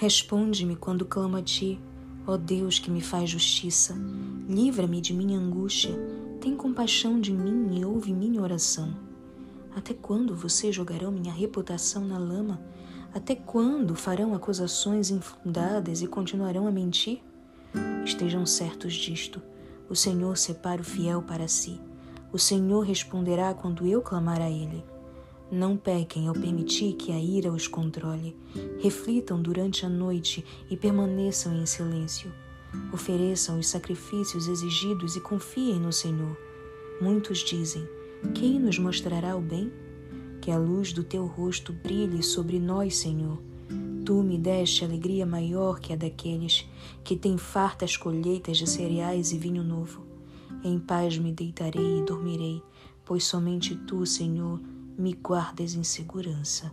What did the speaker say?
Responde-me quando clamo a ti, ó Deus que me faz justiça. Livra-me de minha angústia. Tem compaixão de mim e ouve minha oração. Até quando vocês jogarão minha reputação na lama? Até quando farão acusações infundadas e continuarão a mentir? Estejam certos disto: o Senhor separa o fiel para si. O Senhor responderá quando eu clamar a Ele. Não pequem ao permitir que a ira os controle. Reflitam durante a noite e permaneçam em silêncio. Ofereçam os sacrifícios exigidos e confiem no Senhor. Muitos dizem: Quem nos mostrará o bem? Que a luz do teu rosto brilhe sobre nós, Senhor. Tu me deste alegria maior que a daqueles que têm fartas colheitas de cereais e vinho novo. Em paz me deitarei e dormirei, pois somente tu, Senhor, me guardas em segurança.